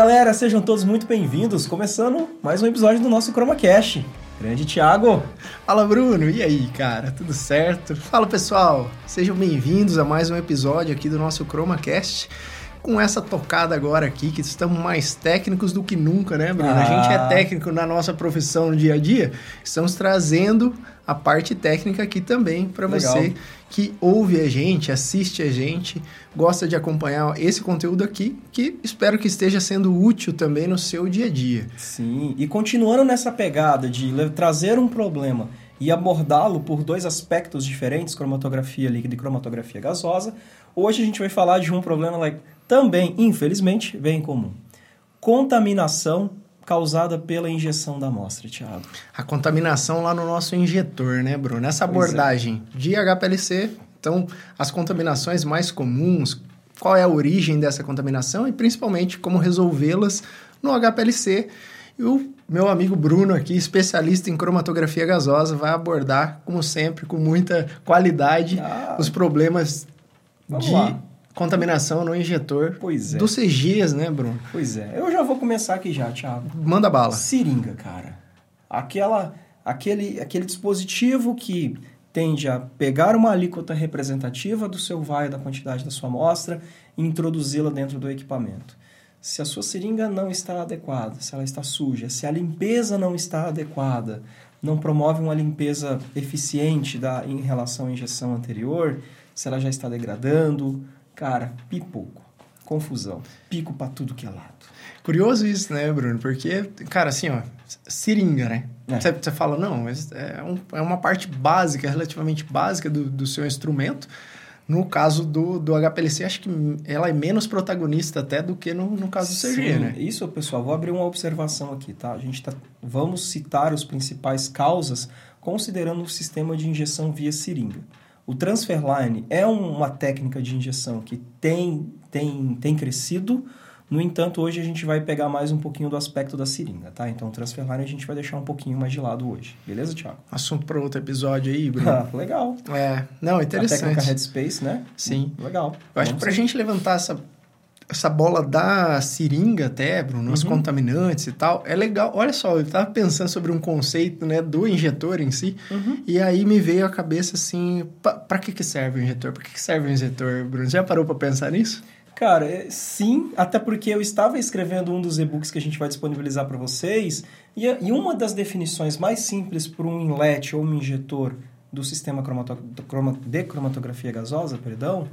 Galera, sejam todos muito bem-vindos. Começando mais um episódio do nosso ChromaCast. Grande Thiago. Fala Bruno, e aí cara, tudo certo? Fala pessoal, sejam bem-vindos a mais um episódio aqui do nosso ChromaCast. Com essa tocada agora aqui, que estamos mais técnicos do que nunca, né, Bruno? Ah. A gente é técnico na nossa profissão no dia a dia, estamos trazendo a parte técnica aqui também para você que ouve a gente, assiste a gente, gosta de acompanhar esse conteúdo aqui, que espero que esteja sendo útil também no seu dia a dia. Sim, e continuando nessa pegada de trazer um problema e abordá-lo por dois aspectos diferentes, cromatografia líquida e cromatografia gasosa, hoje a gente vai falar de um problema like, também, infelizmente, bem comum. Contaminação causada pela injeção da amostra, Thiago. A contaminação lá no nosso injetor, né, Bruno? Essa é. abordagem de HPLC, então, as contaminações mais comuns, qual é a origem dessa contaminação e principalmente como resolvê-las no HPLC. E o meu amigo Bruno aqui, especialista em cromatografia gasosa, vai abordar, como sempre, com muita qualidade, Ah. os problemas de lá. contaminação no injetor Pois é. do CGs, né, Bruno? Pois é, eu já vou começar aqui já, Thiago. Manda bala. Seringa, cara. Aquela, aquele, aquele dispositivo que tende a pegar uma alíquota representativa do seu vai da quantidade da sua amostra e introduzi-la dentro do equipamento. Se a sua seringa não está adequada, se ela está suja, se a limpeza não está adequada, não promove uma limpeza eficiente da, em relação à injeção anterior, se ela já está degradando, cara, pipoco, confusão, pico para tudo que é lado. Curioso isso, né, Bruno? Porque, cara, assim, ó, seringa, né? É. Você, você fala, não, mas é, um- é uma parte básica, relativamente básica do, do seu instrumento. No caso do, do HPLC, acho que ela é menos protagonista até do que no, no caso do CG, Sim, né? Isso, pessoal, vou abrir uma observação aqui, tá? A gente tá, vamos citar os principais causas considerando o sistema de injeção via seringa. O transfer line é um- uma técnica de injeção que tem, tem, tem crescido, no entanto, hoje a gente vai pegar mais um pouquinho do aspecto da seringa, tá? Então, o a gente vai deixar um pouquinho mais de lado hoje, beleza, Thiago? Assunto para outro episódio aí, Bruno. Ah, legal. é, não, A técnica interessante. Headspace, né? Sim. Legal. Eu acho que Vamos pra gente levantar essa, essa bola da seringa até, Bruno, os Uhum. contaminantes e tal, é legal. Olha só, eu tava pensando sobre um conceito, né, do injetor em si, Uhum. e aí me veio à cabeça assim, pa- pra que que serve o injetor? Pra que que serve o injetor, Bruno? Já parou pra pensar nisso? Cara, é, sim, até porque eu estava escrevendo um dos e-books que a gente vai disponibilizar para vocês, e, e uma das definições mais simples para um inlet ou um injetor do sistema de cromatografia gasosa, perdão,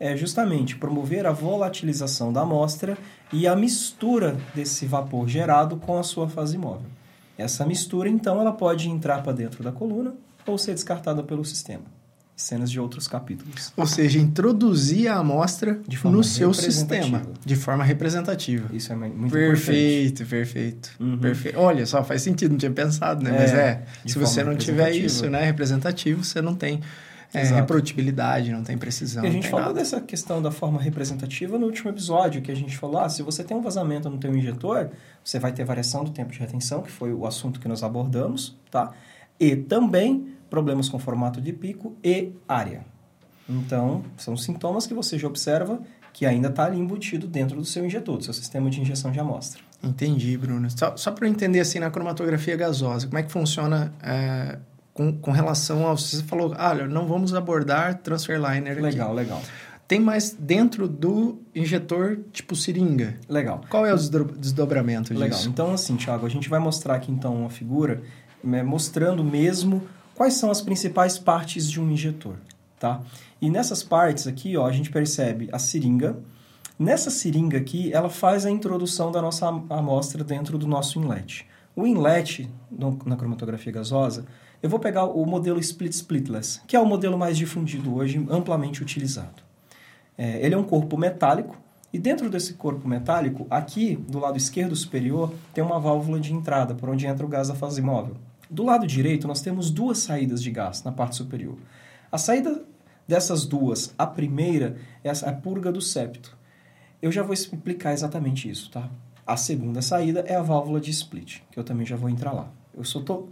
é justamente promover a volatilização da amostra e a mistura desse vapor gerado com a sua fase móvel. Essa mistura, então, ela pode entrar para dentro da coluna ou ser descartada pelo sistema. Cenas de outros capítulos. Ou seja, introduzir a amostra no seu sistema, de forma representativa. Isso é muito importante. Perfeito, perfeito, Uhum. perfeito. Olha só, faz sentido, não tinha pensado, né? É, Mas é, se você não tiver isso, né, representativo, você não tem é, reprodutibilidade, não tem precisão. E a gente falou nada. dessa questão da forma representativa no último episódio, que a gente falou, ah, se você tem um vazamento no teu injetor, você vai ter variação do tempo de retenção, que foi o assunto que nós abordamos, tá? E também problemas com formato de pico e área. Então, são sintomas que você já observa que ainda está ali embutido dentro do seu injetor, do seu sistema de injeção de amostra. Entendi, Bruno. Só, só para eu entender assim na cromatografia gasosa, como é que funciona é, com, com relação ao. Você falou, ah, olha, não vamos abordar transfer liner aqui. Legal, legal. Tem mais dentro do injetor tipo seringa. Legal. Qual é o desdobramento Legal. disso? Então, assim, Thiago, a gente vai mostrar aqui então uma figura né, mostrando mesmo quais são as principais partes de um injetor, tá? E nessas partes aqui, ó, a gente percebe a seringa. Nessa seringa aqui, ela faz a introdução da nossa am- amostra dentro do nosso inlet. O inlet no- na cromatografia gasosa, eu vou pegar o modelo split splitless, que é o modelo mais difundido hoje, amplamente utilizado. É, ele é um corpo metálico e dentro desse corpo metálico, aqui do lado esquerdo superior, tem uma válvula de entrada por onde entra o gás da fase móvel. Do lado direito, nós temos duas saídas de gás na parte superior. A saída dessas duas, a primeira é a purga do septo. Eu já vou explicar exatamente isso, tá? A segunda saída é a válvula de split, que eu também já vou entrar lá. Eu só estou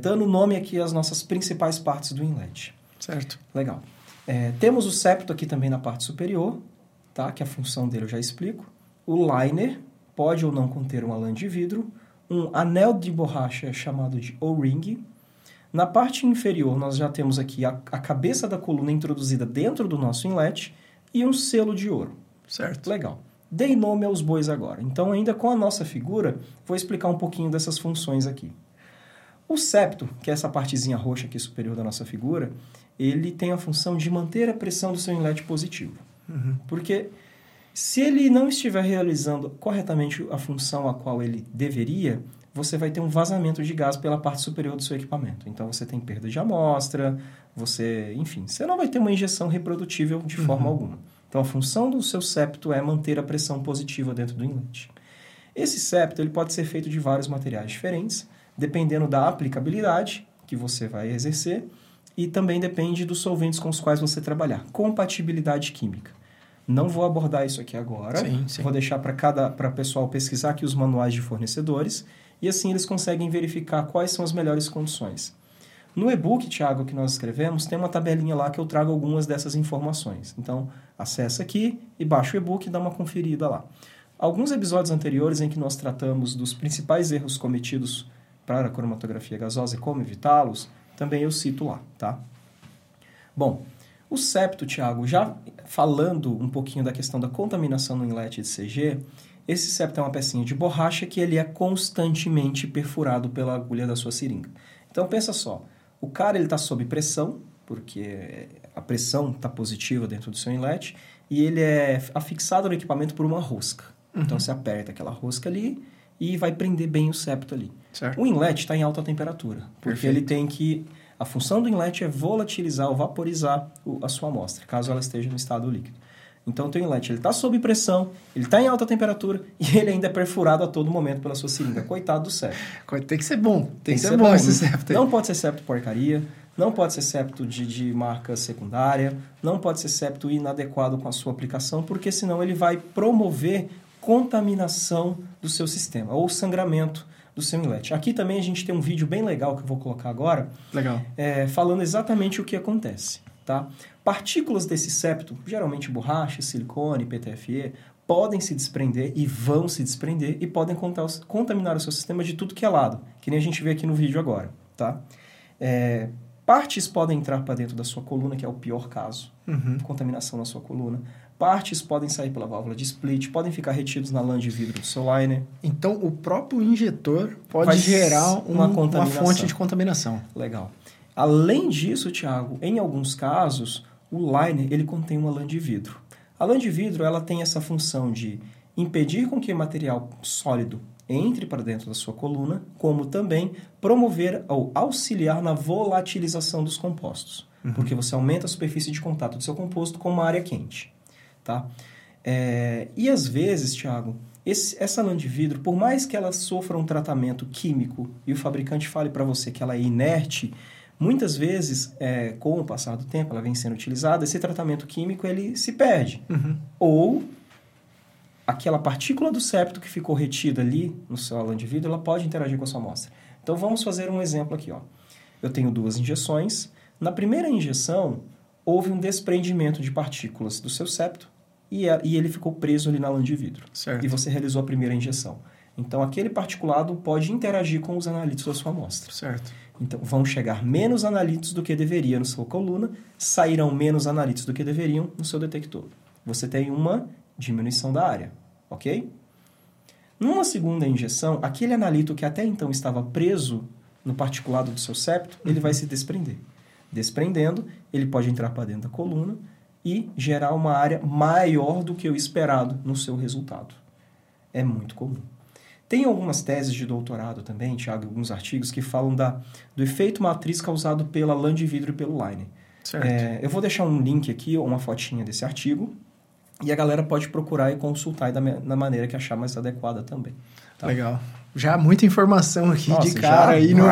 dando nome aqui às nossas principais partes do inlet. Certo. Legal. É, temos o septo aqui também na parte superior, tá? que a função dele eu já explico. O liner, pode ou não conter uma lã de vidro, um anel de borracha chamado de O-ring. Na parte inferior, nós já temos aqui a, a cabeça da coluna introduzida dentro do nosso inlet e um selo de ouro. Certo. Legal. Dei nome aos bois agora. Então, ainda com a nossa figura, vou explicar um pouquinho dessas funções aqui. O septo, que é essa partezinha roxa aqui superior da nossa figura, ele tem a função de manter a pressão do seu inlet positivo. Uhum. Porque se ele não estiver realizando corretamente a função a qual ele deveria, você vai ter um vazamento de gás pela parte superior do seu equipamento. Então você tem perda de amostra, você, enfim, você não vai ter uma injeção reprodutível de forma alguma. Então a função do seu septo é manter a pressão positiva dentro do inlet. Esse septo ele pode ser feito de vários materiais diferentes, dependendo da aplicabilidade que você vai exercer e também depende dos solventes com os quais você trabalhar. Compatibilidade química. Não vou abordar isso aqui agora. Sim, sim. Vou deixar para cada para pessoal pesquisar aqui os manuais de fornecedores e assim eles conseguem verificar quais são as melhores condições. No e-book, Thiago, que nós escrevemos, tem uma tabelinha lá que eu trago algumas dessas informações. Então, acessa aqui e baixa o e-book e dá uma conferida lá. Alguns episódios anteriores em que nós tratamos dos principais erros cometidos para a cromatografia gasosa e como evitá-los, também eu cito lá, tá? Bom, o septo, Thiago, já falando um pouquinho da questão da contaminação no inlet de CG, esse septo é uma pecinha de borracha que ele é constantemente perfurado pela agulha da sua seringa. Então pensa só, o cara ele está sob pressão, porque a pressão está positiva dentro do seu inlet, e ele é afixado no equipamento por uma rosca. Então você aperta aquela rosca ali e vai prender bem o septo ali. Certo. O inlet está em alta temperatura, porque Perfeito. ele tem que. A função do inlet é volatilizar ou vaporizar a sua amostra, caso ela esteja no estado líquido. Então, o teu inlet está sob pressão, ele está em alta temperatura e ele ainda é perfurado a todo momento pela sua seringa. Coitado do septo. Tem que ser bom. Tem, que ser, bom esse septo aí. Não pode ser septo porcaria, não pode ser septo de, de marca secundária, não pode ser septo inadequado com a sua aplicação, porque senão ele vai promover contaminação do seu sistema ou sangramento do seu inlet. Aqui também a gente tem um vídeo bem legal que eu vou colocar agora, Legal. é, falando exatamente o que acontece. Tá? Partículas desse septo, geralmente borracha, silicone, PTFE, podem se desprender e vão se desprender e podem contaminar o seu sistema de tudo que é lado, que nem a gente vê aqui no vídeo agora. Tá? É, partes podem entrar para dentro da sua coluna, que é o pior caso, Uhum. contaminação na sua coluna. Partes podem sair pela válvula de split, podem ficar retidos na lã de vidro do seu liner. Então, o próprio injetor pode Vai gerar um- uma uma, fonte de contaminação. Legal. Além disso, Thiago, em alguns casos, o liner ele contém uma lã de vidro. A lã de vidro ela tem essa função de impedir com que material sólido entre para dentro da sua coluna, como também promover ou auxiliar na volatilização dos compostos, porque você aumenta a superfície de contato do seu composto com uma área quente, tá? É, e às vezes, Thiago, esse- essa lã de vidro, por mais que ela sofra um tratamento químico e o fabricante fale para você que ela é inerte, muitas vezes, é, com o passar do tempo, ela vem sendo utilizada, esse tratamento químico ele se perde. Uhum. Ou aquela partícula do septo que ficou retida ali no seu lã de vidro, ela pode interagir com a sua amostra. Então vamos fazer um exemplo aqui. Ó. Eu tenho duas injeções. Na primeira injeção, houve um desprendimento de partículas do seu septo e, a- e ele ficou preso ali na lã de vidro. Certo. E você realizou a primeira injeção. Então aquele particulado pode interagir com os analitos da sua amostra. Certo. Então, vão chegar menos analitos do que deveria na sua coluna, sairão menos analitos do que deveriam no seu detector. Você tem uma diminuição da área, ok? Numa segunda injeção, aquele analito que até então estava preso no particulado do seu septo, ele vai se desprender. Desprendendo, ele pode entrar para dentro da coluna e gerar uma área maior do que o esperado no seu resultado. É muito comum. Tem algumas teses de doutorado também, Tiago, alguns artigos que falam da, do efeito matriz causado pela lã de vidro e pelo liner. Certo. É, eu vou deixar um link aqui, ou uma fotinha desse artigo, e a galera pode procurar e consultar da, da maneira que achar mais adequada também. tá? Legal. Já muita informação aqui Nossa, de cara já? aí no,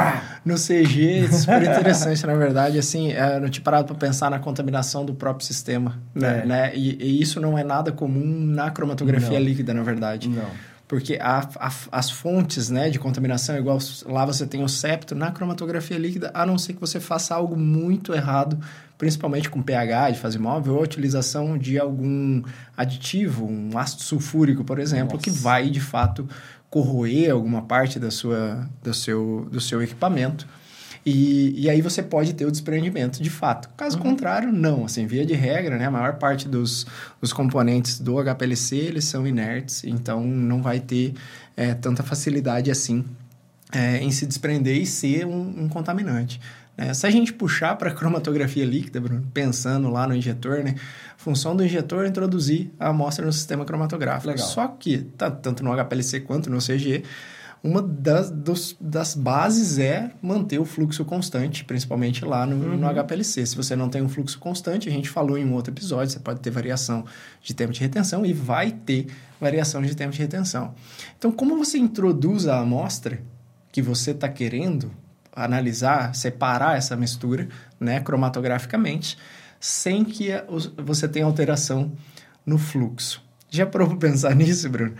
no CG, super interessante, na verdade, assim, é, eu não tinha parado para pensar na contaminação do próprio sistema, né, É. né? E, e isso não é nada comum na cromatografia Não. líquida, na verdade. Não. porque a, a, as fontes né, de contaminação, igual lá você tem o septo, na cromatografia líquida, a não ser que você faça algo muito errado, principalmente com pH de fase móvel, ou a utilização de algum aditivo, um ácido sulfúrico, por exemplo, Nossa. que vai, de fato, corroer alguma parte da sua, do, seu, do seu equipamento e, e aí você pode ter o desprendimento de fato. Caso uhum. contrário, não. Assim, via de regra, né, a maior parte dos, dos componentes do HPLC eles são inertes, então não vai ter é, tanta facilidade assim é, em se desprender e ser um, um contaminante. Né? Se a gente puxar para a cromatografia líquida, Bruno, pensando lá no injetor, né? função do injetor é introduzir a amostra no sistema cromatográfico. Legal. Só que, tá, tanto no HPLC quanto no CG, uma das, dos, das bases é manter o fluxo constante, principalmente lá no, uhum. no HPLC. Se você não tem um fluxo constante, a gente falou em um outro episódio, você pode ter variação de tempo de retenção e vai ter variação de tempo de retenção. Então, como você introduz a amostra que você está querendo analisar, separar essa mistura né, cromatograficamente, sem que você tenha alteração no fluxo? Já provou pensar nisso, Bruno?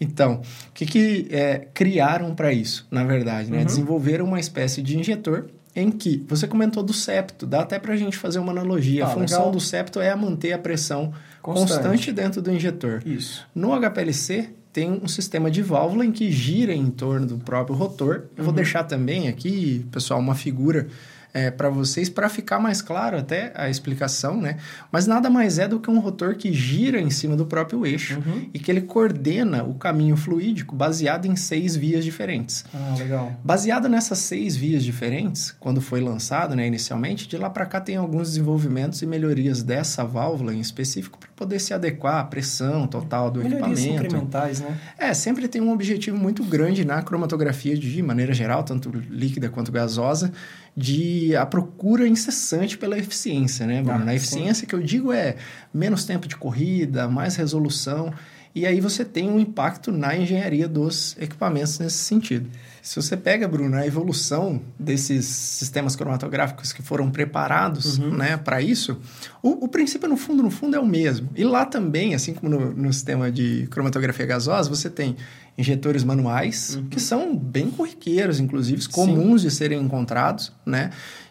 Então, o que, que é, criaram para isso, na verdade? Né? Uhum. Desenvolveram uma espécie de injetor em que você comentou do septo, dá até para a gente fazer uma analogia. Ah, a função legal. do septo é manter a pressão constante. constante dentro do injetor. Isso. No HPLC, tem um sistema de válvula em que gira em torno do próprio rotor. Eu uhum. vou deixar também aqui, pessoal, uma figura é, para vocês, para ficar mais claro até a explicação, né? Mas nada mais é do que um rotor que gira em cima do próprio eixo uhum. e que ele coordena o caminho fluídico baseado em seis vias diferentes. Ah, legal. Baseado nessas seis vias diferentes, quando foi lançado, né, inicialmente, de lá para cá tem alguns desenvolvimentos e melhorias dessa válvula em específico para poder se adequar à pressão total do melhorias equipamento. incrementais, né? É, sempre tem um objetivo muito grande na cromatografia de maneira geral, tanto líquida quanto gasosa, de a procura incessante pela eficiência, né, Bruno? Ah, a eficiência sim. que eu digo é menos tempo de corrida, mais resolução, e aí você tem um impacto na engenharia dos equipamentos nesse sentido. Se você pega, Bruno, a evolução desses sistemas cromatográficos que foram preparados uhum. né, para isso, o, o, princípio, no fundo, no fundo, é o mesmo. E lá também, assim como no, no sistema de cromatografia gasosa, você tem injetores manuais, uhum. que são bem corriqueiros, inclusive, comuns Sim. de serem encontrados, né?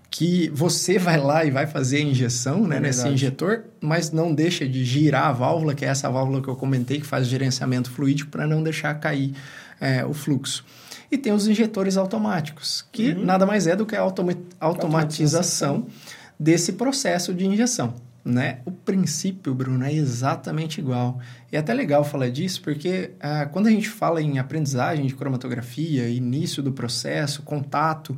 que você vai lá e vai fazer a injeção né, é nesse injetor, mas não deixa de girar a válvula, que é essa válvula que eu comentei, que faz o gerenciamento fluídico para não deixar cair é, o fluxo. E tem os injetores automáticos, que uhum. nada mais é do que a automa automatização desse processo de injeção. Né? O princípio, Bruno, é exatamente igual. E é até legal falar disso, porque ah, quando a gente fala em aprendizagem de cromatografia, início do processo, contato,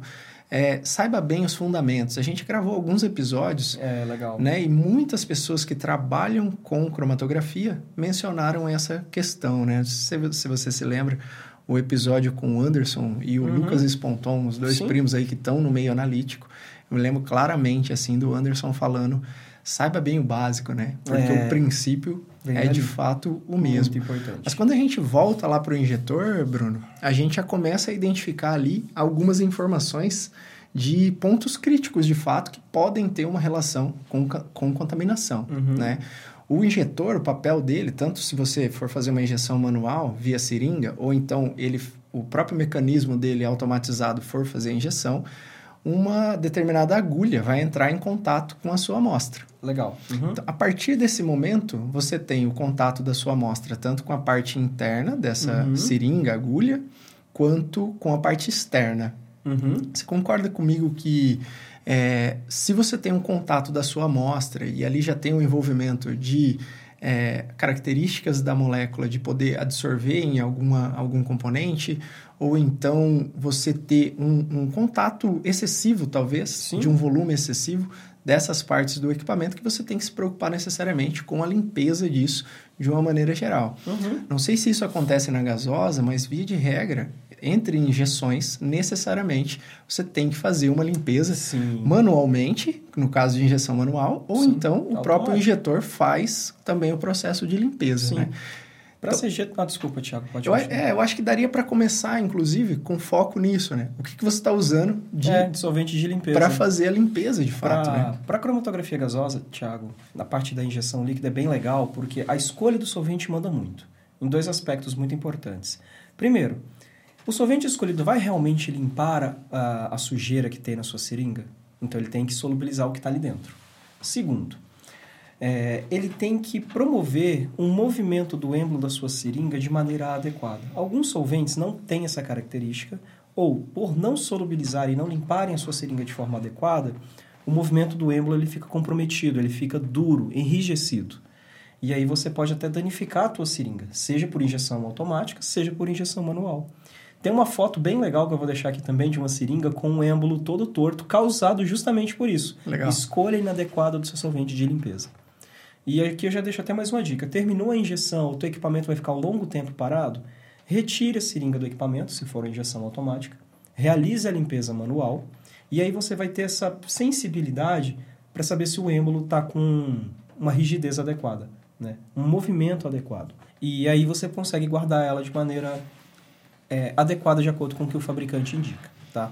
é, saiba bem os fundamentos. A gente gravou alguns episódios. É. Né, e muitas pessoas que trabalham com cromatografia mencionaram essa questão. Né? Se, se você se lembra, o episódio com o Anderson e o uhum. Lucas Sponton, os dois Sim. primos aí que estão no meio analítico. Eu me lembro claramente assim do Anderson falando saiba bem o básico, né? Porque é, o princípio é de fato o mesmo. Mas quando a gente volta lá para o injetor, Bruno, a gente já começa a identificar ali algumas informações de pontos críticos de fato que podem ter uma relação com, com contaminação, uhum. né? O injetor, o papel dele, tanto se você for fazer uma injeção manual via seringa, ou então ele, o próprio mecanismo dele automatizado for fazer a injeção, uma determinada agulha vai entrar em contato com a sua amostra. Legal. Uhum. Então, a partir desse momento, você tem o contato da sua amostra tanto com a parte interna dessa uhum. seringa, agulha, quanto com a parte externa. Uhum. Você concorda comigo que é, se você tem um contato da sua amostra e ali já tem o um envolvimento de é, características da molécula de poder absorver em alguma, algum componente, ou então você ter um, um contato excessivo, talvez, Sim. de um volume excessivo dessas partes do equipamento, que você tem que se preocupar necessariamente com a limpeza disso de uma maneira geral. Uhum. Não sei se isso acontece na gasosa, mas via de regra, entre injeções, necessariamente você tem que fazer uma limpeza Sim. manualmente, no caso de injeção manual, ou Sim. então o próprio injetor faz também o processo de limpeza. Sim. Né? Para então, CG... Ah, desculpa, Thiago, pode eu, É, eu acho que daria para começar, inclusive, com foco nisso, né? O que, que você está usando de... É, de solvente de limpeza. Para fazer a limpeza, de fato, pra, né? Para cromatografia gasosa, Thiago, na parte da injeção líquida é bem legal, porque a escolha do solvente manda muito. em dois aspectos muito importantes. Primeiro, o solvente escolhido vai realmente limpar a, a sujeira que tem na sua seringa? Então ele tem que solubilizar o que está ali dentro. Segundo, é, ele tem que promover um movimento do êmbolo da sua seringa de maneira adequada. Alguns solventes não têm essa característica, ou por não solubilizar e não limparem a sua seringa de forma adequada, o movimento do êmbolo ele fica comprometido, ele fica duro, enrijecido. E aí você pode até danificar a tua seringa, seja por injeção automática, seja por injeção manual. Tem uma foto bem legal que eu vou deixar aqui também de uma seringa com um êmbolo todo torto, causado justamente por isso. Legal. Escolha inadequada do seu solvente de limpeza. E aqui eu já deixo até mais uma dica. Terminou a injeção, o teu equipamento vai ficar um longo tempo parado, retire a seringa do equipamento, se for uma injeção automática, realize a limpeza manual, e aí você vai ter essa sensibilidade para saber se o êmbolo está com uma rigidez adequada, né? um movimento adequado. E aí você consegue guardar ela de maneira é, adequada de acordo com o que o fabricante indica. Tá?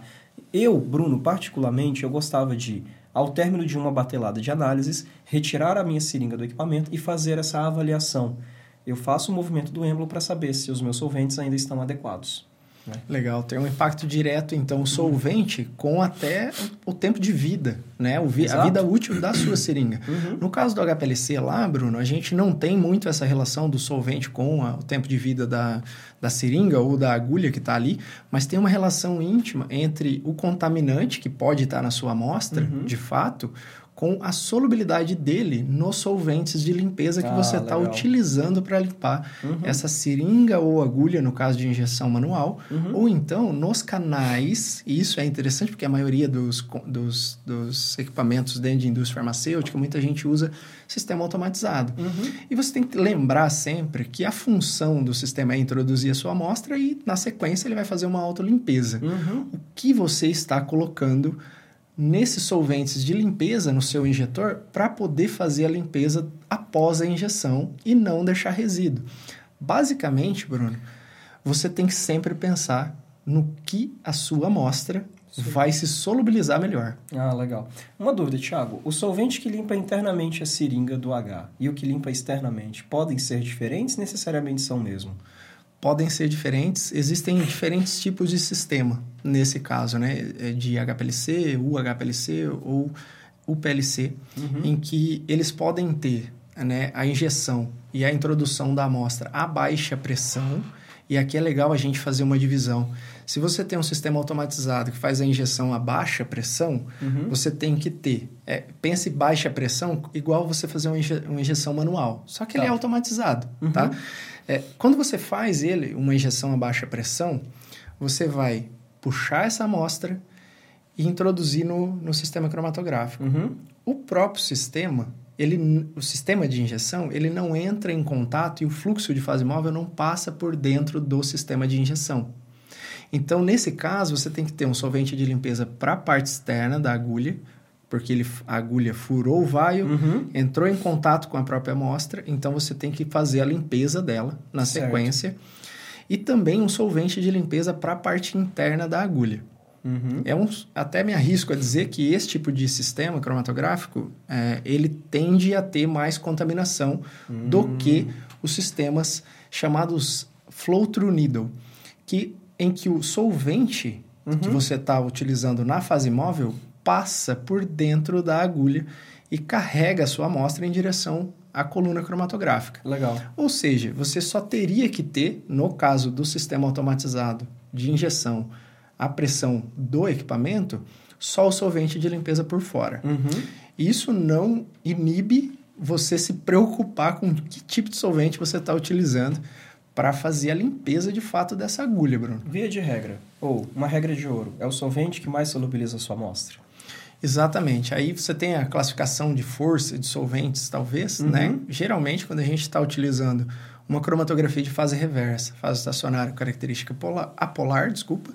Eu, Bruno, particularmente, eu gostava de, ao término de uma batelada de análises, retirar a minha seringa do equipamento e fazer essa avaliação. Eu faço o movimento do êmbolo para saber se os meus solventes ainda estão adequados. Né? Legal, tem um impacto direto, então, o solvente com até o tempo de vida, né? O vi a vida útil da sua seringa. Uhum. No caso do HPLC lá, Bruno, a gente não tem muito essa relação do solvente com a, o tempo de vida da, da seringa ou da agulha que está ali, mas tem uma relação íntima entre o contaminante que pode estar na sua amostra, Uhum. de fato, com a solubilidade dele nos solventes de limpeza que Ah, você está utilizando para limpar Uhum. essa seringa ou agulha, no caso de injeção manual, Uhum. ou então nos canais, e isso é interessante porque a maioria dos, dos, dos equipamentos dentro de indústria farmacêutica, muita gente usa sistema automatizado. Uhum. E você tem que lembrar sempre que a função do sistema é introduzir a sua amostra e, na sequência, ele vai fazer uma autolimpeza. Uhum. O que você está colocando nesses solventes de limpeza no seu injetor para poder fazer a limpeza após a injeção e não deixar resíduo. Basicamente, Bruno, você tem que sempre pensar no que a sua amostra vai se solubilizar melhor. Ah, legal. Uma dúvida, Thiago. O solvente que limpa internamente a seringa do H e o que limpa externamente podem ser diferentes? Necessariamente são mesmo? Podem ser diferentes, existem diferentes tipos de sistema, nesse caso, né? É De HPLC, UHPLC ou UPLC, Uhum. em que eles podem ter né, a injeção e a introdução da amostra a baixa pressão. E aqui é legal a gente fazer uma divisão. Se você tem um sistema automatizado que faz a injeção a baixa pressão, Uhum. você tem que ter. É, pense baixa pressão igual você fazer uma, inje- uma injeção manual. Só que ele Tá. é automatizado, Uhum. tá? É, quando você faz ele, uma injeção a baixa pressão, você vai puxar essa amostra e introduzir no, no sistema cromatográfico. Uhum. O próprio sistema, ele, o sistema de injeção, ele não entra em contato e o fluxo de fase móvel não passa por dentro do sistema de injeção. Então, nesse caso, você tem que ter um solvente de limpeza para a parte externa da agulha, porque ele, a agulha furou o vaio, Uhum. entrou em contato com a própria amostra, então você tem que fazer a limpeza dela na Certo. sequência. E também um solvente de limpeza para a parte interna da agulha. Uhum. É um, até me arrisco a dizer que esse tipo de sistema cromatográfico, é, ele tende a ter mais contaminação do que os sistemas chamados flow-through needle, que, em que o solvente que você está utilizando na fase móvel passa por dentro da agulha e carrega a sua amostra em direção à coluna cromatográfica. Legal. Ou seja, você só teria que ter, no caso do sistema automatizado de injeção, a pressão do equipamento, só o solvente de limpeza por fora. Uhum. Isso não inibe você se preocupar com que tipo de solvente você está utilizando para fazer a limpeza de fato dessa agulha, Bruno. Via de regra, ou uma regra de ouro, é o solvente que mais solubiliza a sua amostra. Exatamente. Aí você tem a classificação de força de solventes, talvez, Uhum. né? Geralmente, quando a gente está utilizando uma cromatografia de fase reversa, fase estacionária com característica polar, apolar, desculpa,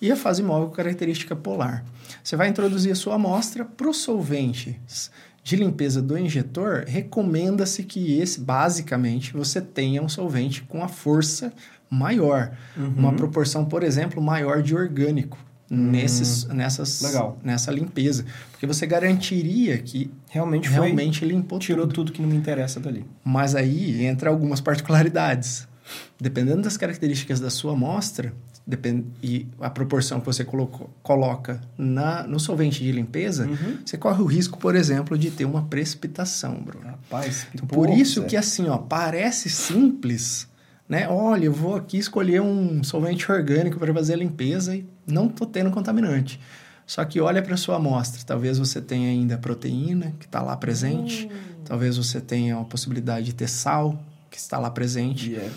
e a fase móvel com característica polar. Você vai introduzir a sua amostra para os solventes de limpeza do injetor, recomenda-se que esse, basicamente, você tenha um solvente com a força maior. Uhum. Uma proporção, por exemplo, maior de orgânico nesses, nessas, Hum. Legal. nessa limpeza. Porque você garantiria que Realmente foi. realmente limpou tirou tudo. tudo que não me interessa dali. Mas aí entra algumas particularidades. dependendo das características da sua amostra, depend, e a proporção que você colocou, coloca na, no solvente de limpeza, Uhum. você corre o risco, por exemplo, de ter uma precipitação, Bruno. Rapaz, Então, por isso Zé. que assim, ó, parece simples, né? Olha, eu vou aqui escolher um solvente orgânico para fazer a limpeza e não tô tendo contaminante. Só que olha para sua amostra, talvez você tenha ainda proteína que está lá presente, talvez você tenha a possibilidade de ter sal que está lá presente. E é-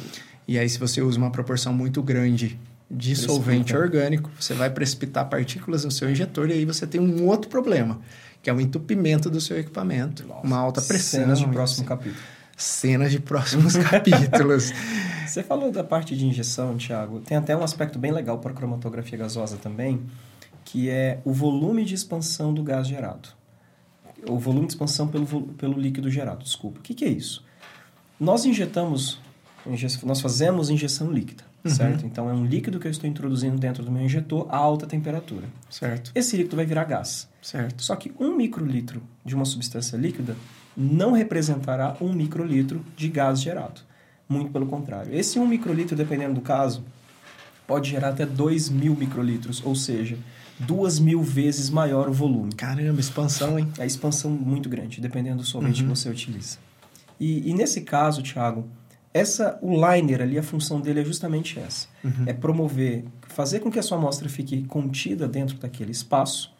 E aí, se você usa uma proporção muito grande de Precipita. solvente orgânico, você vai precipitar partículas no seu injetor e aí você tem um outro problema, que é o entupimento do seu equipamento, Nossa, uma alta pressão. Cenas de e próximo assim, capítulo. Cenas de próximos capítulos. Você falou da parte de injeção, Thiago. Tem até um aspecto bem legal para a cromatografia gasosa também, que é o volume de expansão do gás gerado. O volume de expansão pelo, pelo líquido gerado, desculpa. O que, que é isso? Nós injetamos, inje- nós fazemos injeção líquida, Uhum. certo? Então é um líquido que eu estou introduzindo dentro do meu injetor a alta temperatura. certo, Esse líquido vai virar gás. certo. Só que um microlitro de uma substância líquida não representará um microlitro de gás gerado. Muito pelo contrário. Esse um microlitro, dependendo do caso, pode gerar até 2 mil microlitros, ou seja, duas mil vezes maior o volume. Caramba, expansão, hein? A expansão muito grande, dependendo do solvente que você utiliza. E, e nesse caso, Thiago, essa, o liner ali, a função dele é justamente essa. É promover, fazer com que a sua amostra fique contida dentro daquele espaço,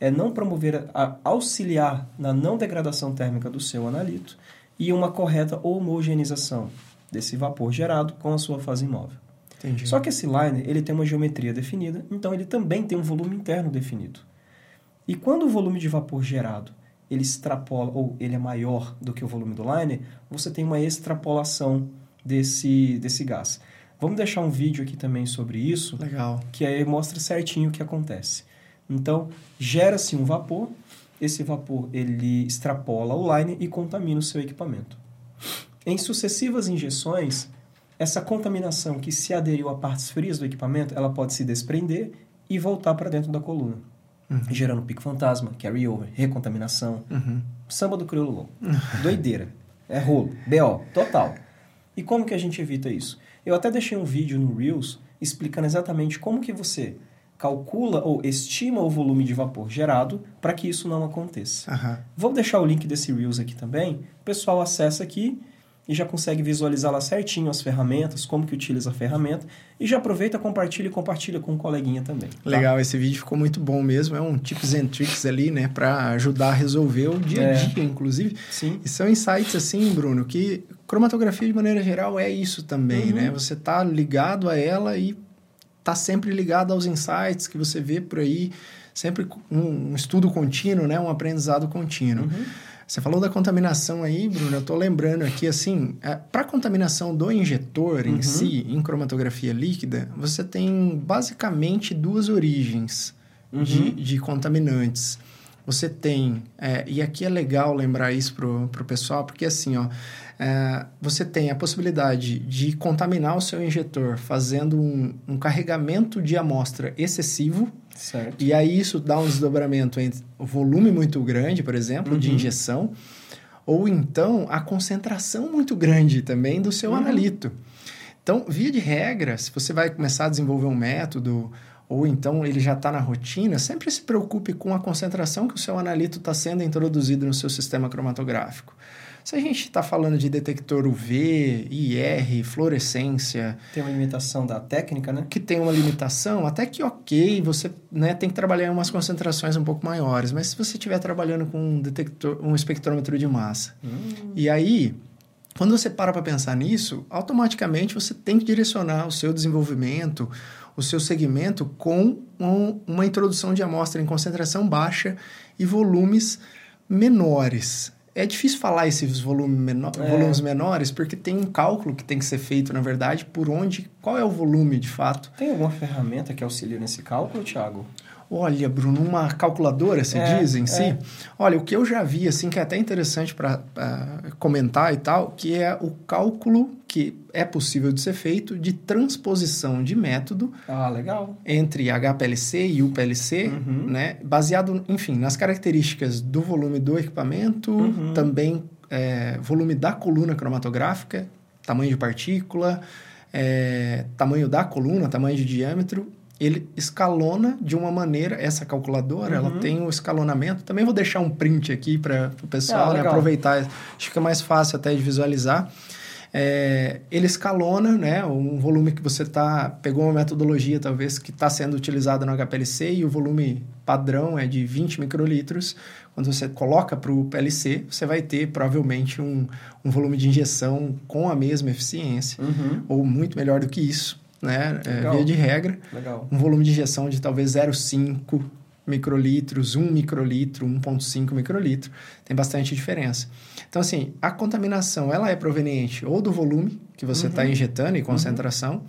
é não promover, a, auxiliar na não degradação térmica do seu analito e uma correta homogeneização desse vapor gerado com a sua fase imóvel. Entendi. Só que esse liner, ele tem uma geometria definida, então ele também tem um volume interno definido. E quando o volume de vapor gerado, ele extrapola, ou ele é maior do que o volume do liner, você tem uma extrapolação desse, desse gás. Vamos deixar um vídeo aqui também sobre isso, Legal. que aí mostra certinho o que acontece. Então, gera-se um vapor, esse vapor ele extrapola o liner e contamina o seu equipamento. Em sucessivas injeções, essa contaminação que se aderiu a partes frias do equipamento, ela pode se desprender e voltar para dentro da coluna, gerando pico fantasma, carry-over, recontaminação, Uhum. samba do crioulo louco. Doideira. É rolo. BO. Total. E como que a gente evita isso? Eu até deixei um vídeo no Reels explicando exatamente como que você calcula ou estima o volume de vapor gerado para que isso não aconteça. Aham. Vou deixar o link desse Reels aqui também. O pessoal acessa aqui e já consegue visualizar lá certinho as ferramentas, como que utiliza a ferramenta. E já aproveita, compartilha e compartilha com um coleguinha também. tá? Legal, esse vídeo ficou muito bom mesmo. É um tips and tricks ali, né? Pra ajudar a resolver o dia a É. dia, inclusive. Sim. E são insights assim, Bruno, que cromatografia de maneira geral é isso também, Uhum. né? Você tá ligado a ela e tá sempre ligado aos insights que você vê por aí, sempre um, um estudo contínuo, né? Um aprendizado contínuo. Uhum. Você falou da contaminação aí, Bruno. Eu tô lembrando aqui, assim, para contaminação do injetor em Uhum. si, em cromatografia líquida, você tem basicamente duas origens Uhum. de, de contaminantes. Você tem, é, e aqui é legal lembrar isso pro, pro pessoal, porque assim, ó, é, você tem a possibilidade de contaminar o seu injetor fazendo um, um carregamento de amostra excessivo, Certo. e aí isso dá um desdobramento entre o volume muito grande, por exemplo, de Uhum. injeção, ou então a concentração muito grande também do seu Uhum. analito. Então, via de regra, se você vai começar a desenvolver um método, ou então ele já está na rotina, sempre se preocupe com a concentração que o seu analito está sendo introduzido no seu sistema cromatográfico. Se a gente está falando de detector UV, IR, fluorescência, Tem uma limitação da técnica, né? que tem uma limitação, até que ok, você né, tem que trabalhar em umas concentrações um pouco maiores, mas se você estiver trabalhando com um detector, um espectrômetro de massa, Hum, e aí, quando você para para pensar nisso, automaticamente você tem que direcionar o seu desenvolvimento, o seu segmento com um- uma introdução de amostra em concentração baixa e volumes menores. É difícil falar esses volume meno- É. volumes menores porque tem um cálculo que tem que ser feito, na verdade, por onde, qual é o volume de fato. Tem alguma ferramenta que auxilia nesse cálculo, Thiago? Olha, Bruno, uma calculadora, você É, diz em si? é. Olha, o que eu já vi, assim, que é até interessante para comentar e tal, que é o cálculo que é possível de ser feito de transposição de método Ah, legal. entre HPLC e UPLC, Uhum. né? Baseado, enfim, nas características do volume do equipamento, Uhum. também é, volume da coluna cromatográfica, tamanho de partícula, é, tamanho da coluna, tamanho de diâmetro, ele escalona de uma maneira, essa calculadora, uhum. ela tem um escalonamento. Também vou deixar um print aqui para o pessoal ah, né, aproveitar, acho que fica mais fácil até de visualizar. É, ele escalona né, um volume que você tá pegou uma metodologia talvez que está sendo utilizada no HPLC e o volume padrão é de 20 microlitros. Quando você coloca para o PLC, você vai ter provavelmente um, um volume de injeção com a mesma eficiência uhum. ou muito melhor do que isso né? É, via de regra. Legal. Um volume de injeção de talvez 0,5 microlitros, 1 microlitro, 1,5 microlitro. Tem bastante diferença. Então, assim, a contaminação ela é proveniente ou do volume que você está uhum. injetando e concentração, uhum.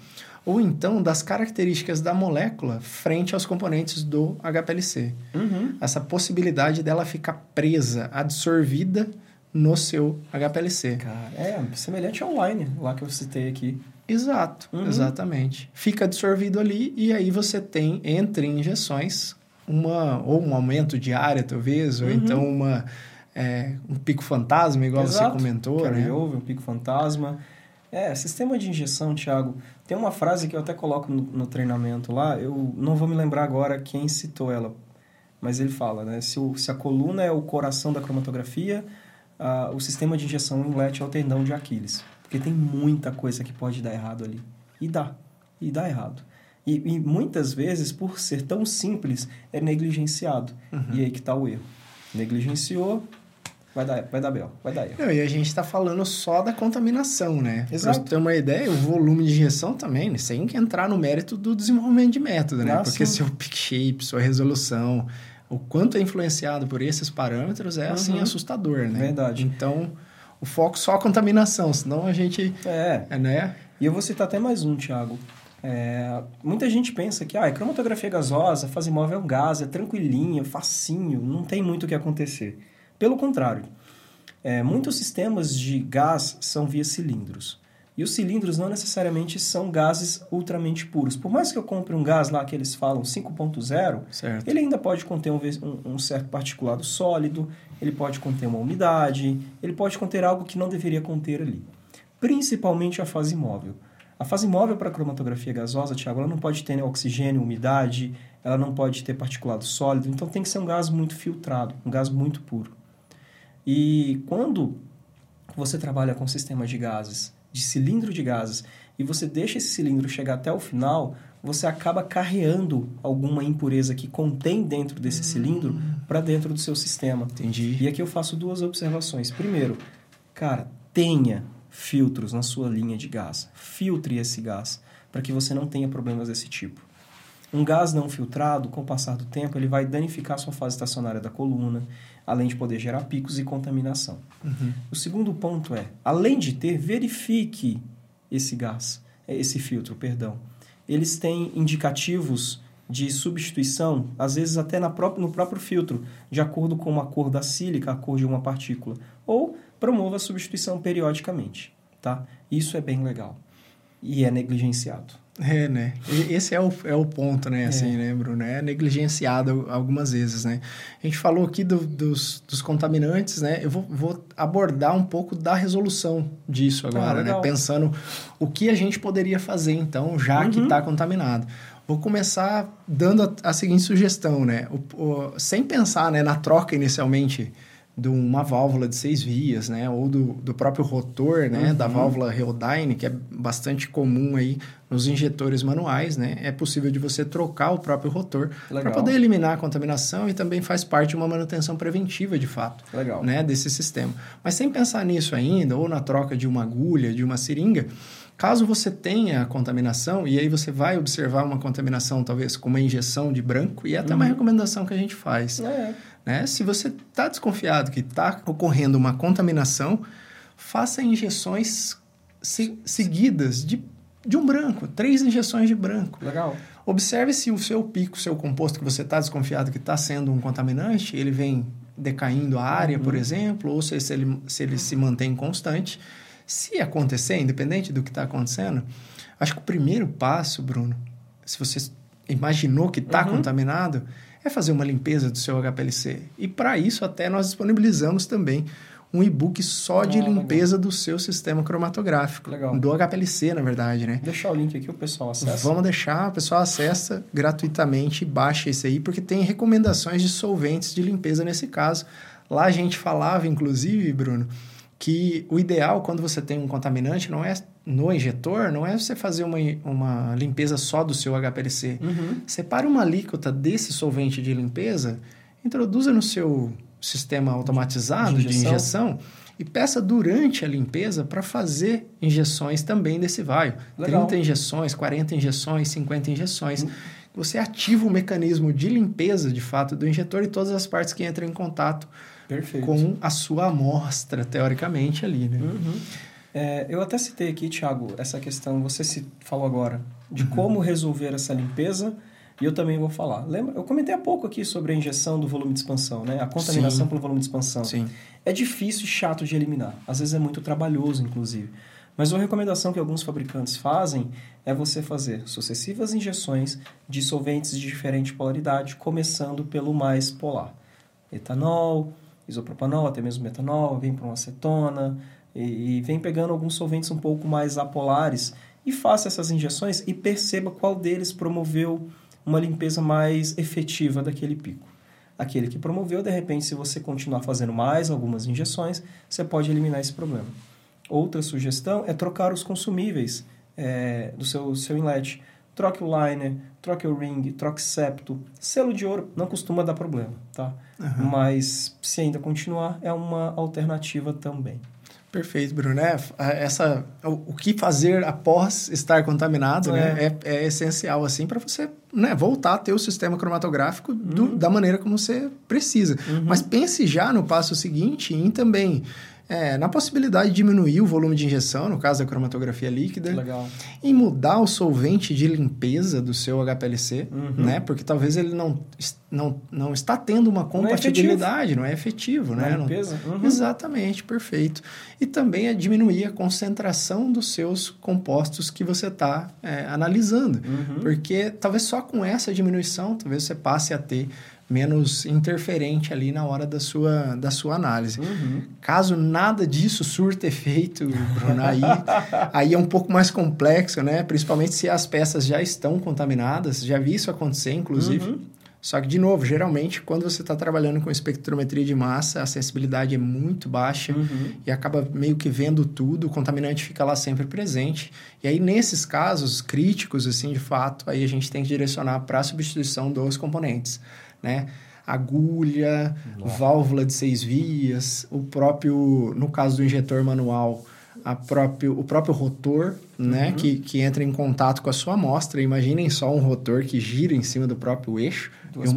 ou então das características da molécula frente aos componentes do HPLC. Uhum. Essa possibilidade dela ficar presa, absorvida no seu HPLC. Cara, é semelhante ao online, lá que eu citei aqui. Exato, uhum. exatamente. Fica absorvido ali e aí você tem, entre injeções, uma, ou um aumento de área, talvez, uhum. ou então uma, é, um pico fantasma, igual Exato. você comentou, Carry né? Over, um pico fantasma. É, sistema de injeção, Thiago, tem uma frase que eu até coloco no, no, treinamento lá, eu não vou me lembrar agora quem citou ela, mas ele fala, né? Se, o, se a coluna é o coração da cromatografia, o sistema de injeção inlet é o tendão de Aquiles. Porque tem muita coisa que pode dar errado ali. E dá. E dá errado. E, e muitas vezes, por ser tão simples, é negligenciado. Uhum. E aí que está o erro. Negligenciou, vai dar, vai dar bel, vai dar erro. Não, e a gente está falando só da contaminação, né? Exato. Pra ter uma ideia, o volume de injeção também, né? sem entrar no mérito do desenvolvimento de método, né? Ah, Porque sim. seu peak shape, sua resolução, o quanto é influenciado por esses parâmetros é, assim, uhum. assim, assustador, né? Verdade. Então o foco só a contaminação, senão a gente. É. é né? E eu vou citar até mais um, Thiago. É, muita gente pensa que ah, a cromatografia gasosa, fase móvel é um gás, é tranquilinho, facinho, não tem muito o que acontecer. Pelo contrário, é, muitos sistemas de gás são via cilindros. E os cilindros não necessariamente são gases ultramente puros. Por mais que eu compre um gás lá que eles falam 5.0, ele ainda pode conter um, um, um, certo particulado sólido, ele pode conter uma umidade, ele pode conter algo que não deveria conter ali. Principalmente a fase móvel. A fase móvel para a cromatografia gasosa, Tiago, ela não pode ter né, oxigênio, umidade, ela não pode ter particulado sólido, então tem que ser um gás muito filtrado, um gás muito puro. E quando você trabalha com sistemas de gases de cilindro de gases e você deixa esse cilindro chegar até o final, você acaba carreando alguma impureza que contém dentro desse hum. cilindro para dentro do seu sistema. Entendi. E aqui eu faço duas observações. Primeiro, cara, tenha filtros na sua linha de gás. Filtre esse gás para que você não tenha problemas desse tipo. Um gás não filtrado, com o passar do tempo, ele vai danificar a sua fase estacionária da coluna, além de poder gerar picos e contaminação. Uhum. O segundo ponto é, além de ter, verifique esse gás, é, esse filtro, perdão. Eles têm indicativos de substituição, às vezes até na própria, no próprio filtro, de acordo com a cor da sílica, a cor de uma partícula. Ou promova a substituição periodicamente, tá? Isso é bem legal. E é negligenciado. É, né? Esse é o, é o ponto, né? Assim, é. né, Bruno? É negligenciado algumas vezes, né? A gente falou aqui do, dos, dos contaminantes, né? Eu vou, vou abordar um pouco da resolução disso ah, agora, ah, né? Pensando o que a gente poderia fazer, então, já uhum. que está contaminado. Vou começar dando a, a seguinte sugestão, né? O, o, sem pensar né, na troca inicialmente de uma válvula de seis vias, né? Ou do, do próprio rotor, né? Uhum. Da válvula Reodyne, que é bastante comum aí nos injetores manuais, né? É possível de você trocar o próprio rotor para poder eliminar a contaminação e também faz parte de uma manutenção preventiva, de fato, Legal. né? Desse sistema. Mas sem pensar nisso ainda, ou na troca de uma agulha, de uma seringa, Caso você tenha a contaminação, e aí você vai observar uma contaminação, talvez com uma injeção de branco, e é até uhum. uma recomendação que a gente faz. É. Né? Se você está desconfiado que está ocorrendo uma contaminação, faça injeções se, seguidas de, de um branco, três injeções de branco. Legal. Observe se o seu pico, seu composto que você está desconfiado que está sendo um contaminante, ele vem decaindo a área, uhum. por exemplo, ou se, se, ele, se ele se mantém constante. Se acontecer, independente do que está acontecendo, acho que o primeiro passo, Bruno, se você imaginou que está uhum. contaminado, é fazer uma limpeza do seu HPLC. E para isso até nós disponibilizamos também um e-book só de Ah, limpeza do seu sistema cromatográfico. Legal. Do HPLC, na verdade, né? Deixar o link aqui, o pessoal acessa. Vamos deixar, o pessoal acessa gratuitamente, baixa esse aí, porque tem recomendações de solventes de limpeza nesse caso. Lá a gente falava, inclusive, Bruno, que o ideal quando você tem um contaminante não é no injetor, não é você fazer uma, uma limpeza só do seu HPLC. Uhum. Separe uma alíquota desse solvente de limpeza, introduza no seu sistema automatizado De de injeção. injeção, e peça durante a limpeza para fazer injeções também desse vaio. Legal. 30 injeções, 40 injeções, 50 injeções. Você ativa o mecanismo de limpeza, de fato, do injetor e todas as partes que entram em contato Perfeito. com a sua amostra, teoricamente, ali, né? Uhum. É, eu até citei aqui, Thiago, essa questão, você se falou agora, de como resolver essa limpeza, e eu também vou falar. Lembra? Eu comentei há pouco aqui sobre a injeção do volume de expansão, né? A contaminação Sim. pelo volume de expansão. Sim. É difícil e chato de eliminar. Às vezes é muito trabalhoso, inclusive. Mas uma recomendação que alguns fabricantes fazem é você fazer sucessivas injeções de solventes de diferente polaridade, começando pelo mais polar. Etanol, isopropanol, até mesmo metanol, vem para uma acetona, e, e vem pegando alguns solventes um pouco mais apolares e faça essas injeções e perceba qual deles promoveu uma limpeza mais efetiva daquele pico. Aquele que promoveu, de repente, se você continuar fazendo mais algumas injeções, você pode eliminar esse problema. Outra sugestão é trocar os consumíveis é, do seu, seu inlet. Troque o liner, troque o ring, troque septo. Selo de ouro não costuma dar problema, tá? Mas se ainda continuar, é uma alternativa também. Perfeito, Bruno. É, essa, o, o que fazer após estar contaminado É. né, é, é essencial assim para você né, voltar a ter o sistema cromatográfico do- da maneira como você precisa. Mas pense já no passo seguinte em também é, na possibilidade de diminuir o volume de injeção, no caso da cromatografia líquida, Legal. em mudar o solvente de limpeza do seu HPLC, Uhum. né? Porque talvez ele não, não, não está tendo uma é compatibilidade, não é efetivo, Na né? Não- limpeza? Uhum. Exatamente, perfeito. E também é diminuir a concentração dos seus compostos que você está analisando. Uhum. Porque talvez só com essa diminuição, talvez você passe a ter menos interferente ali na hora da sua, da sua análise. Uhum. Caso nada disso surta efeito, Bruno, aí, aí é um pouco mais complexo, né? Principalmente se as peças já estão contaminadas. Já vi isso acontecer, inclusive. Uhum. Só que, de novo, geralmente, quando você está trabalhando com espectrometria de massa, a sensibilidade é muito baixa Uhum. e acaba meio que vendo tudo, o contaminante fica lá sempre presente. E aí, nesses casos críticos, assim, de fato, aí a gente tem que direcionar para a substituição dos componentes, né? Agulha, válvula de seis vias, o próprio, no caso do injetor manual, a próprio, o próprio rotor, né, que, que entra em contato com a sua amostra. Imaginem só um rotor que gira em cima do próprio eixo Duas e um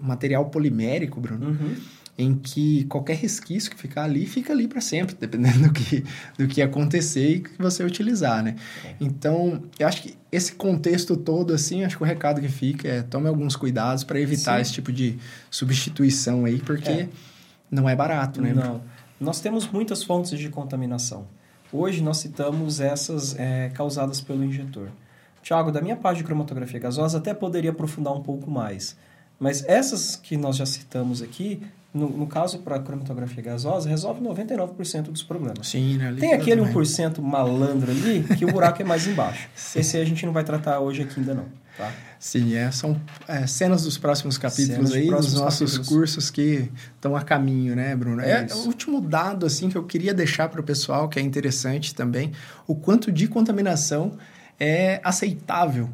material polimérico, Bruno, Uhum. Em que qualquer resquício que ficar ali, fica ali para sempre, dependendo do que, do que acontecer e que você utilizar, né? Então, eu acho que esse contexto todo, assim, acho que o recado que fica é tome alguns cuidados para evitar Sim. esse tipo de substituição aí, porque É. não é barato, né? Não. Nós temos muitas fontes de contaminação. Hoje nós citamos essas é, causadas pelo injetor. Tiago, da minha parte de cromatografia gasosa, até poderia aprofundar um pouco mais. Mas essas que nós já citamos aqui, no, no caso para cromatografia gasosa, resolve 99% dos problemas. Sim, né? Tem aquele também. 1% malandro ali que o buraco é mais embaixo. Esse aí a gente não vai tratar hoje aqui ainda não, tá? Sim, é, são é, cenas dos próximos capítulos Cenas aí, dos próximos nossos capítulos. cursos que estão a caminho, né, Bruno? É, Isso. o último dado, assim, que eu queria deixar para o pessoal, que é interessante também, o quanto de contaminação é aceitável.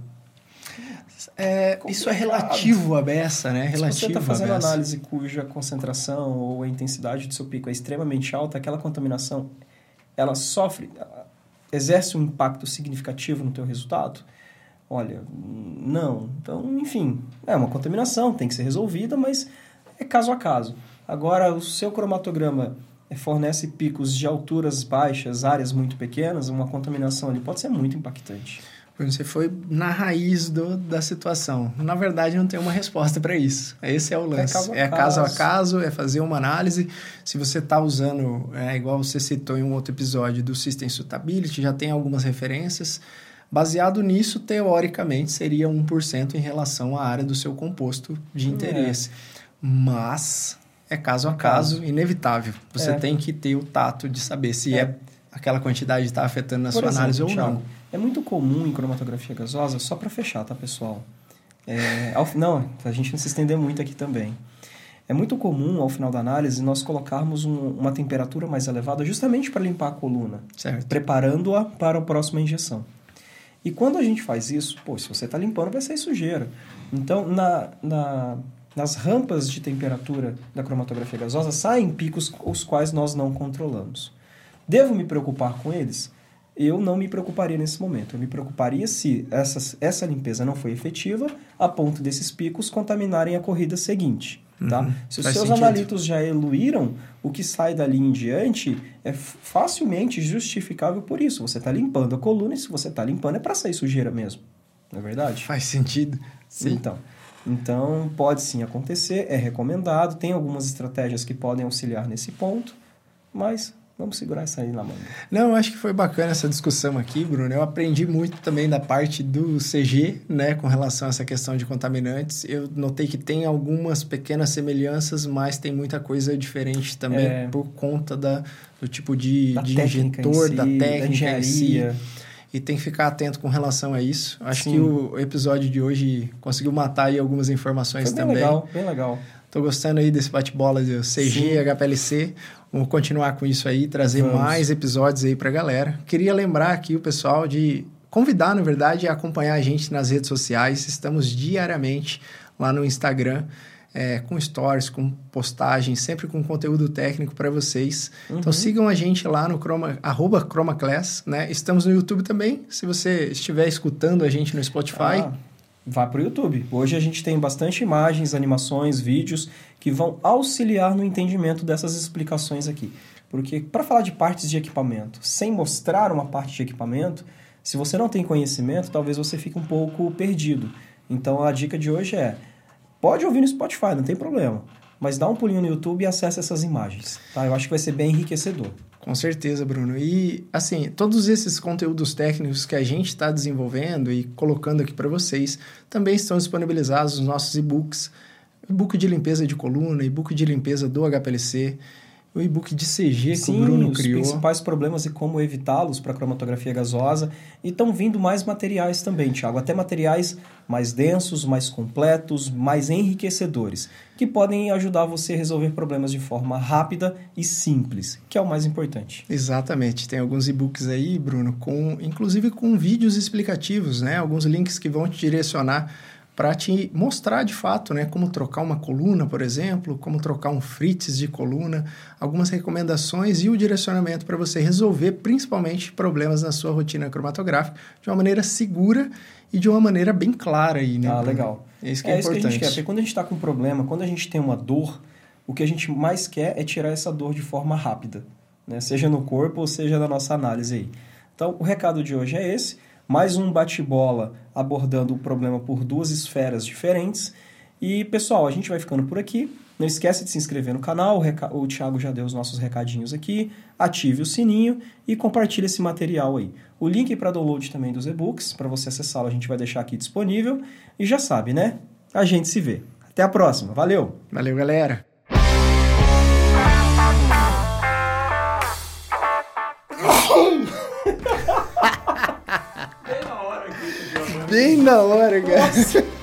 É, isso é relativo à beça, né? Se você Relativo está fazendo análise cuja concentração ou a intensidade do seu pico é extremamente alta, aquela contaminação, ela sofre, exerce um impacto significativo no teu resultado? Olha, não. Então, enfim, é uma contaminação, tem que ser resolvida, mas é caso a caso. Agora, o seu cromatograma fornece picos de alturas baixas, áreas muito pequenas, uma contaminação ali pode ser muito impactante. Você foi na raiz do, da situação. Na verdade, não tem uma resposta para isso. Esse é o lance. caso a É caso a caso. caso, é fazer uma análise. Se você está usando, é, igual você citou em um outro episódio do System Suitability, já tem algumas referências. Baseado nisso, teoricamente, seria 1% em relação à área do seu composto de interesse. Mas é caso a caso, inevitável. Você é. tem que ter o tato de saber se é, é aquela quantidade está afetando na Por sua exemplo, análise ou não. É muito comum em cromatografia gasosa, só para fechar, tá, pessoal? É, ao, não, a gente não se estender muito aqui também. É muito comum, ao final da análise, nós colocarmos um, uma temperatura mais elevada justamente para limpar a coluna, preparando-a para a próxima injeção. E quando a gente faz isso, pô, se você está limpando, vai sair sujeira. Então, na, na, nas rampas de temperatura da cromatografia gasosa, saem picos os quais nós não controlamos. Devo me preocupar com eles? Eu não me preocuparia nesse momento. Eu me preocuparia se essa, essa limpeza não foi efetiva a ponto desses picos contaminarem a corrida seguinte. Tá? Uhum, se os seus sentido. analitos já eluíram, o que sai dali em diante é facilmente justificável por isso. Você está limpando a coluna e se você está limpando é para sair sujeira mesmo. Não é verdade? Faz sentido. Sim. Então, então, pode sim acontecer, é recomendado, tem algumas estratégias que podem auxiliar nesse ponto, mas Vamos segurar isso aí na mão. Não, acho que foi bacana essa discussão aqui, Bruno. Eu aprendi muito também da parte do CG, né, com relação a essa questão de contaminantes. Eu notei que tem algumas pequenas semelhanças, mas tem muita coisa diferente também é... por conta da, do tipo de, da de injetor, si, da técnica da engenharia. Si. E tem que ficar atento com relação a isso. Acho Sim. que o episódio de hoje conseguiu matar aí algumas informações foi bem também. Legal, bem legal. Tô gostando aí desse bate-bola de CG, Sim. HPLC. Vamos continuar com isso aí, trazer Vamos. mais episódios aí pra galera. Queria lembrar aqui o pessoal de convidar, na verdade, a acompanhar a gente nas redes sociais. Estamos diariamente lá no Instagram. É, com stories, com postagens, sempre com conteúdo técnico para vocês. Então, uhum. Então sigam a gente lá no Chroma, arroba ChromaClass, né? Estamos no YouTube também. Se você estiver escutando a gente no Spotify, ah vá para o YouTube. Hoje a gente tem bastante imagens, animações, vídeos que vão auxiliar no entendimento dessas explicações aqui. Porque para falar de partes de equipamento, sem mostrar uma parte de equipamento, se você não tem conhecimento, talvez você fique um pouco perdido. Então a dica de hoje é: pode ouvir no Spotify, não tem problema, mas dá um pulinho no YouTube e acesse essas imagens. Tá? Eu acho que vai ser bem enriquecedor. Com certeza, Bruno. E, assim, todos esses conteúdos técnicos que a gente está desenvolvendo e colocando aqui para vocês também estão disponibilizados nos nossos e-books. E-book de limpeza de coluna, e-book de limpeza do HPLC, o e-book de CG Sim, que o Bruno os criou. os principais problemas e como evitá-los para cromatografia gasosa. E estão vindo mais materiais também, Tiago. Até materiais mais densos, mais completos, mais enriquecedores, que podem ajudar você a resolver problemas de forma rápida e simples, que é o mais importante. Exatamente. Tem alguns e-books aí, Bruno, com inclusive com vídeos explicativos, né? Alguns links que vão te direcionar para te mostrar de fato né, como trocar uma coluna, por exemplo, como trocar um frites de coluna, algumas recomendações e o direcionamento para você resolver principalmente problemas na sua rotina cromatográfica de uma maneira segura e de uma maneira bem clara aí, né? Ah, legal. É isso que é, é importante. Isso que a gente quer, porque quando a gente está com um problema, quando a gente tem uma dor, o que a gente mais quer é tirar essa dor de forma rápida, né? Seja no corpo ou seja na nossa análise aí. Então, o recado de hoje é esse mais um bate-bola abordando o problema por duas esferas diferentes. E, pessoal, a gente vai ficando por aqui. Não esquece de se inscrever no canal, o Thiago já deu os nossos recadinhos aqui. Ative o sininho e compartilhe esse material aí. O link para download também dos e-books, para você acessá-lo, a gente vai deixar aqui disponível. E já sabe, né? A gente se vê. Até a próxima. Valeu! Valeu, galera! Bem na hora, cara.